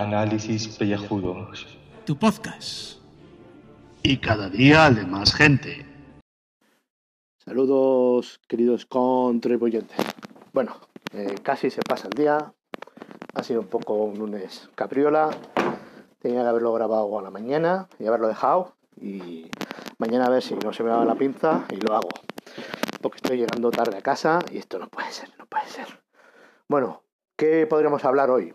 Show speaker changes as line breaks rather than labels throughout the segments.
Análisis Pellejudos.
Tu podcast.
Y cada día de más gente.
Saludos, queridos contribuyentes. Bueno, eh, casi se pasa el día. Ha sido un poco un lunes capriola. Tenía que haberlo grabado a la mañana y haberlo dejado. Y mañana a ver si no se me va la pinza y lo hago. Porque estoy llegando tarde a casa y esto no puede ser, no puede ser. Bueno, ¿qué podríamos hablar hoy?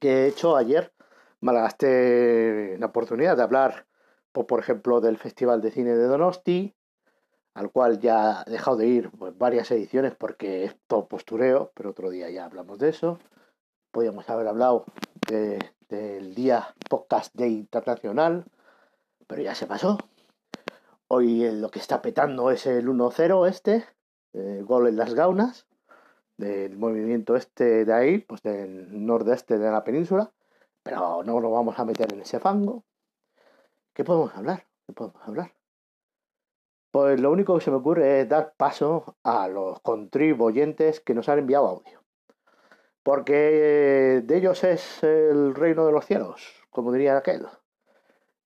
Que he hecho ayer, malgasté la oportunidad de hablar, pues, por ejemplo, del Festival de Cine de Donosti, al cual ya he dejado de ir pues, varias ediciones porque es todo postureo, pero otro día ya hablamos de eso. Podríamos haber hablado del día Podcast Day Internacional, pero ya se pasó. Hoy lo que está petando es el 1-0 este, eh, gol en las gaunas, del movimiento este de ahí, pues del nordeste de la península, pero no nos vamos a meter en ese fango. ¿Qué podemos hablar? ¿Qué podemos hablar? Pues lo único que se me ocurre es dar paso a los contribuyentes que nos han enviado audio. Porque de ellos es el reino de los cielos, como diría aquel.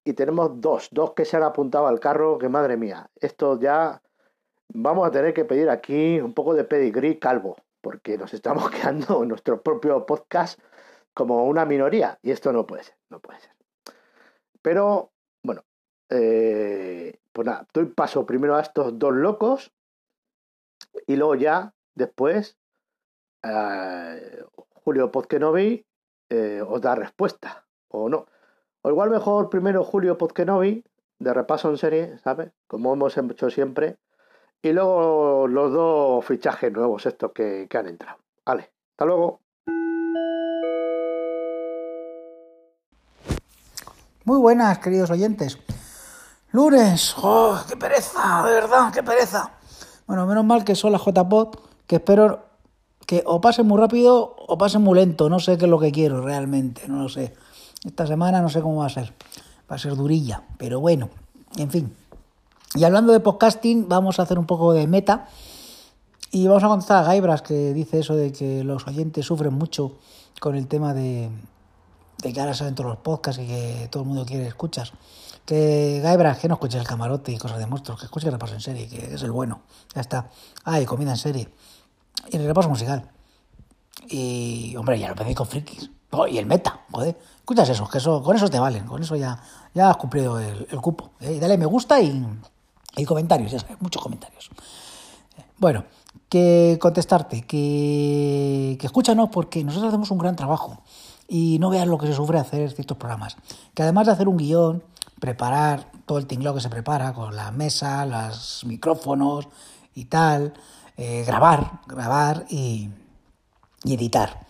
Y tenemos dos, dos que se han apuntado al carro, que madre mía, esto ya vamos a tener que pedir aquí un poco de pedigrí calvo, porque nos estamos quedando en nuestro propio podcast como una minoría, y esto no puede ser, no puede ser. Pero, bueno, eh, pues nada, doy paso primero a estos dos locos y luego ya, después, eh, Julio Podkenovi eh, os da respuesta, o no. O igual mejor primero Julio Podkenovi, de repaso en serie, ¿sabes? Como hemos hecho siempre. Y luego los dos fichajes nuevos estos que, que han entrado. Vale, hasta luego.
Muy buenas, queridos oyentes. Lunes, ¡oh, qué pereza! De verdad, qué pereza. Bueno, menos mal que son las JPod, que espero que o pasen muy rápido o pasen muy lento. No sé qué es lo que quiero realmente, no lo sé. Esta semana no sé cómo va a ser. Va a ser durilla, pero bueno, en fin. Y hablando de podcasting, vamos a hacer un poco de meta. Y vamos a contestar a Gaibras, que dice eso de que los oyentes sufren mucho con el tema de, de que ahora salen todos los podcasts y que todo el mundo quiere escuchar. Que Gaibras, que no escuches el camarote y cosas de monstruos, que escuches el repaso en serie, que es el bueno. Ya está. Ah, y comida en serie. Y el repaso musical. Y, hombre, ya lo pedí con frikis. Oh, y el meta, joder. Escuchas eso, que eso, con eso te valen. Con eso ya, ya has cumplido el, el cupo. ¿eh? Y dale me gusta y, y comentarios, ya sabes, muchos comentarios. Bueno, que contestarte, que, que escúchanos porque nosotros hacemos un gran trabajo y no veas lo que se sufre hacer ciertos programas. Que además de hacer un guion, preparar todo el tinglado que se prepara con la mesa, los micrófonos y tal, eh, grabar, grabar y, y editar.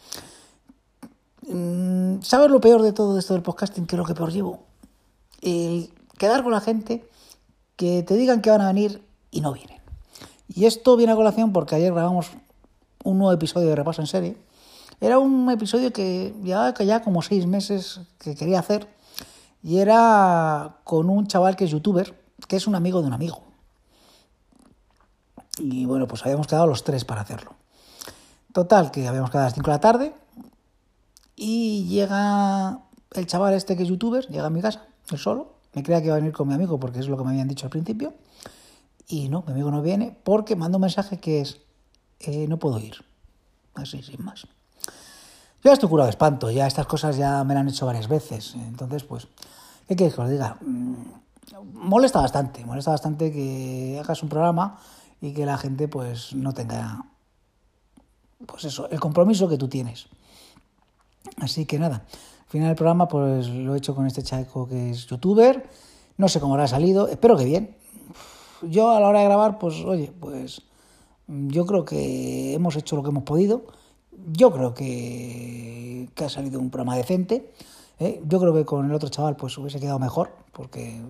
Mm, ¿Sabes lo peor de todo esto del podcasting? ¿Qué es lo que peor llevo? El quedar con la gente que te digan que van a venir y no vienen. Y esto viene a colación porque ayer grabamos un nuevo episodio de Repaso en Serie. Era un episodio que llevaba ya como seis meses que quería hacer y era con un chaval que es youtuber, que es un amigo de un amigo. Y bueno, pues habíamos quedado los tres para hacerlo. Total, que habíamos quedado a las 5 de la tarde y llega el chaval este que es youtuber, llega a mi casa, él solo. Me creía que iba a venir con mi amigo porque es lo que me habían dicho al principio. Y no, mi amigo no viene porque manda un mensaje que es, eh, no puedo ir. Así, sin más. Yo ya estoy curado de espanto, ya estas cosas ya me las han hecho varias veces. Entonces, pues, ¿qué quieres que os diga? Mm, molesta bastante, molesta bastante que hagas un programa y que la gente pues no tenga, pues eso, el compromiso que tú tienes. Así que nada, final del programa pues lo he hecho con este chico que es youtuber, no sé cómo habrá salido, espero que bien. Yo a la hora de grabar, pues oye, pues yo creo que hemos hecho lo que hemos podido. Yo creo que, ha salido un programa decente. ¿eh? Yo creo que con el otro chaval pues hubiese quedado mejor, porque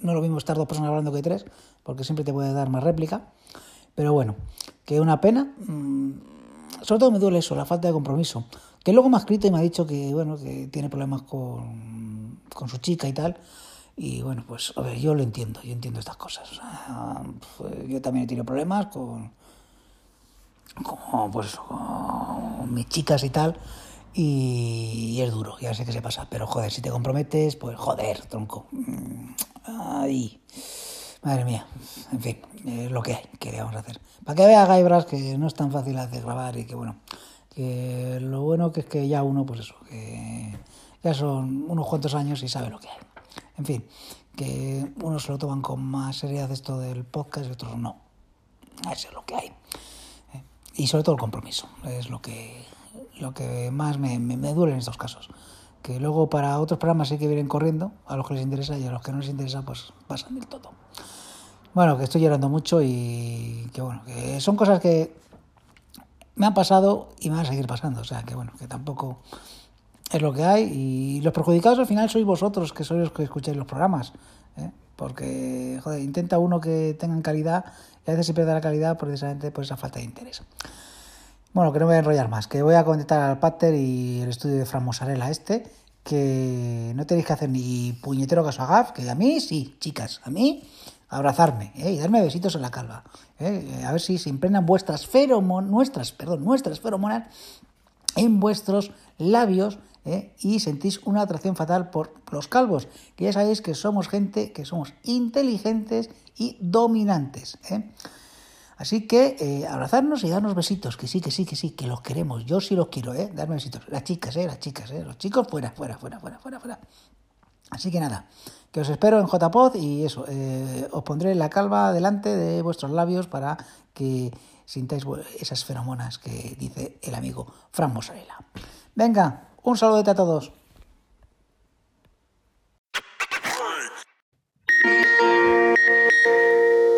no es lo mismo estar dos personas hablando que tres, porque siempre te puede dar más réplica. Pero bueno, que una pena. Sobre todo me duele eso, la falta de compromiso. Que luego me ha escrito y me ha dicho que, bueno, que tiene problemas con, con su chica y tal. Y bueno, pues a ver, yo lo entiendo, yo entiendo estas cosas. Pues, yo también he tenido problemas con, con, pues, con mis chicas y tal. Y es duro, ya sé que se pasa, pero joder, si te comprometes, pues joder, tronco. Mm, Ay, madre mía, en fin, es lo que hay, que hacer. Para que vea Gaibras que no es tan fácil de grabar y que bueno, que lo bueno que es que ya uno, pues eso, que ya son unos cuantos años y sabe lo que hay. En fin, que unos se lo toman con más seriedad esto del podcast y otros no. Eso es lo que hay. ¿eh? Y sobre todo el compromiso, es lo que, lo que más me, me, me duele en estos casos. Que luego para otros programas sí que vienen corriendo, a los que les interesa y a los que no les interesa, pues pasan del todo. Bueno, que estoy llorando mucho y que bueno, que son cosas que me han pasado y me van a seguir pasando. O sea, que bueno, que tampoco es lo que hay. Y los perjudicados al final sois vosotros, que sois los que escucháis los programas. ¿eh? Porque, joder, intenta uno que tengan calidad y a veces se pierde la calidad precisamente por esa falta de interés. Bueno, que no me voy a enrollar más, que voy a comentar al Pater y el estudio de Fran Mosarela este, que no tenéis que hacer ni puñetero caso a Gaf, que a mí sí, chicas, a mí abrazarme ¿eh? y darme besitos en la calva. ¿eh? A ver si se impregnan vuestras feromonas, nuestras, perdón, nuestras feromonas en vuestros labios ¿eh? y sentís una atracción fatal por los calvos, que ya sabéis que somos gente, que somos inteligentes y dominantes. ¿eh? Así que eh, abrazarnos y darnos besitos, que sí, que sí, que sí, que los queremos. Yo sí los quiero, ¿eh? Darme besitos. Las chicas. Las chicas. Los chicos fuera, fuera, fuera, fuera, fuera, fuera. Así que nada, que os espero en JPod y eso, eh, os pondré la calva delante de vuestros labios para que sintáis esas feromonas que dice el amigo Fran Mozzarella. Venga, un saludo a todos.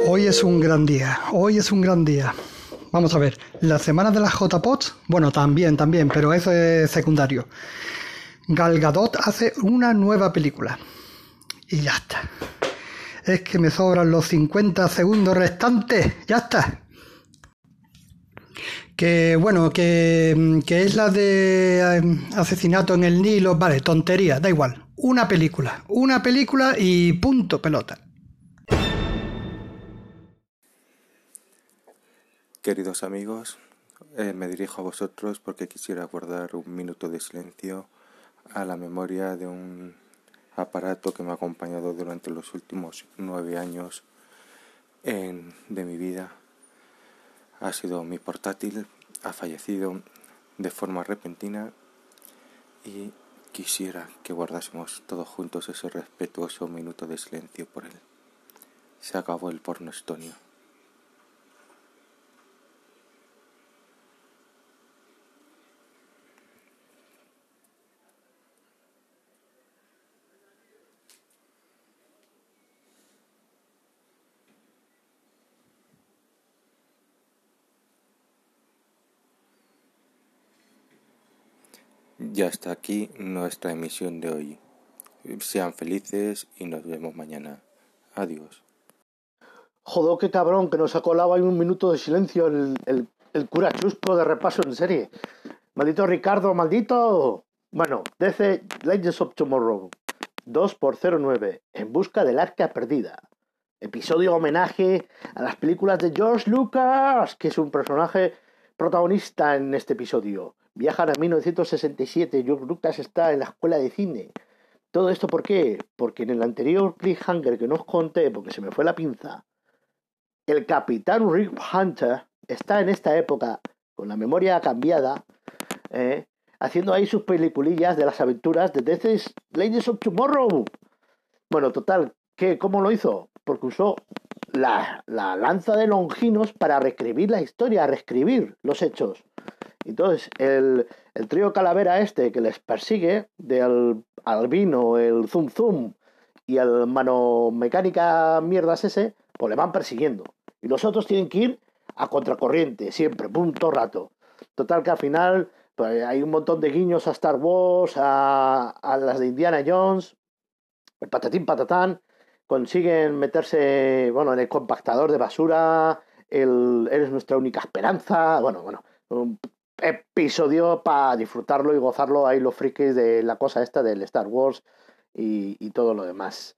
Hoy es un gran día, hoy es un gran día. Vamos a ver, la semana de las JPOTs, bueno, también, también, pero eso es secundario. Gal Gadot hace una nueva película. Y ya está. Es que me sobran los 50 segundos restantes. Ya está. Que bueno, que, que es la de eh, asesinato en el Nilo. Vale, tontería, da igual. Una película. Una película y punto pelota.
Queridos amigos, eh, me dirijo a vosotros porque quisiera guardar un minuto de silencio a la memoria de un aparato que me ha acompañado durante los últimos nueve años en, de mi vida. Ha sido mi portátil, ha fallecido de forma repentina y quisiera que guardásemos todos juntos ese respetuoso minuto de silencio por él. Se acabó el porno estonio. Ya está aquí nuestra emisión de hoy. Sean felices y nos vemos mañana. Adiós.
Joder, qué cabrón, que nos ha colado ahí un minuto de silencio el, el, el cura chusco de repaso en serie. Maldito Ricardo, maldito. Bueno, DC Legends of Tomorrow 2 por 09 En busca del arca perdida. Episodio homenaje a las películas de George Lucas, que es un personaje protagonista en este episodio. Viajan a 1967, George Lucas está en la escuela de cine. ¿Todo esto por qué? Porque en el anterior cliffhanger que no os conté, porque se me fue la pinza, el capitán Rick Hunter está en esta época, con la memoria cambiada, eh, haciendo ahí sus peliculillas de las aventuras de Death Ladies of Tomorrow. Bueno, total, ¿qué, ¿cómo lo hizo? Porque usó la, la lanza de Longinos para reescribir la historia, reescribir los hechos. Entonces, el, el trío calavera este que les persigue, del albino, el zoom zoom y el mano mecánica mierdas ese, pues le van persiguiendo. Y los otros tienen que ir a contracorriente, siempre, punto rato. Total que al final pues, hay un montón de guiños a Star Wars, a, a las de Indiana Jones, el patatín patatán, consiguen meterse, bueno, en el compactador de basura, el Eres nuestra única esperanza, bueno, bueno, episodio para disfrutarlo y gozarlo ahí los frikis de la cosa esta del Star Wars y, todo lo demás.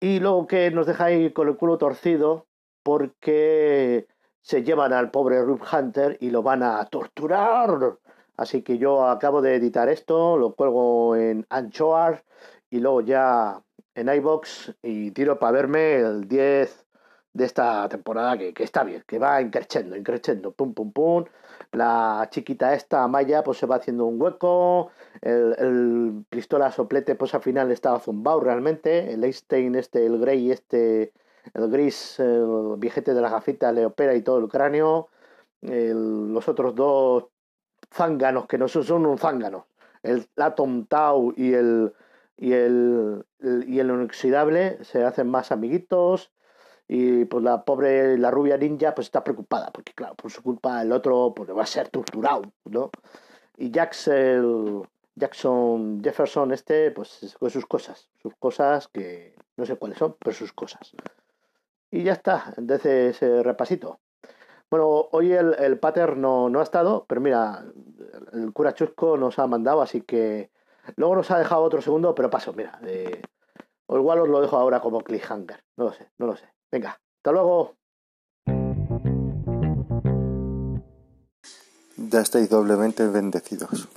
Y luego que nos deja ahí con el culo torcido porque se llevan al pobre Rube Hunter y lo van a torturar Así que yo acabo de editar esto, lo cuelgo en Anchoar y luego ya en iBox y tiro para verme el 10 de esta temporada que, que está bien, que va increciendo, increciendo, pum, pum, pum. La chiquita esta, Maya, pues se va haciendo un hueco. El, el pistola soplete, pues al final estaba zumbado realmente. El Einstein este, el Grey este, el gris, el viejete de la gafita le opera y todo el cráneo. Los otros dos zánganos, que no son un zángano. El Atom Tau y el, y el, y el inoxidable se hacen más amiguitos y pues la pobre, la rubia ninja, pues está preocupada, porque claro, por su culpa el otro pues va a ser torturado, ¿no? Y Jackson, Jackson Jefferson este, pues con sus cosas, sus cosas que no sé cuáles son, pero sus cosas. Y ya está, entonces ese repasito. Bueno, hoy el, el pater no, no ha estado, pero mira, el cura Chusco nos ha mandado, así que luego nos ha dejado otro segundo, pero paso, mira, eh, o igual os lo dejo ahora como cliffhanger, no lo sé, no lo sé. Venga, hasta luego.
Ya estáis doblemente bendecidos.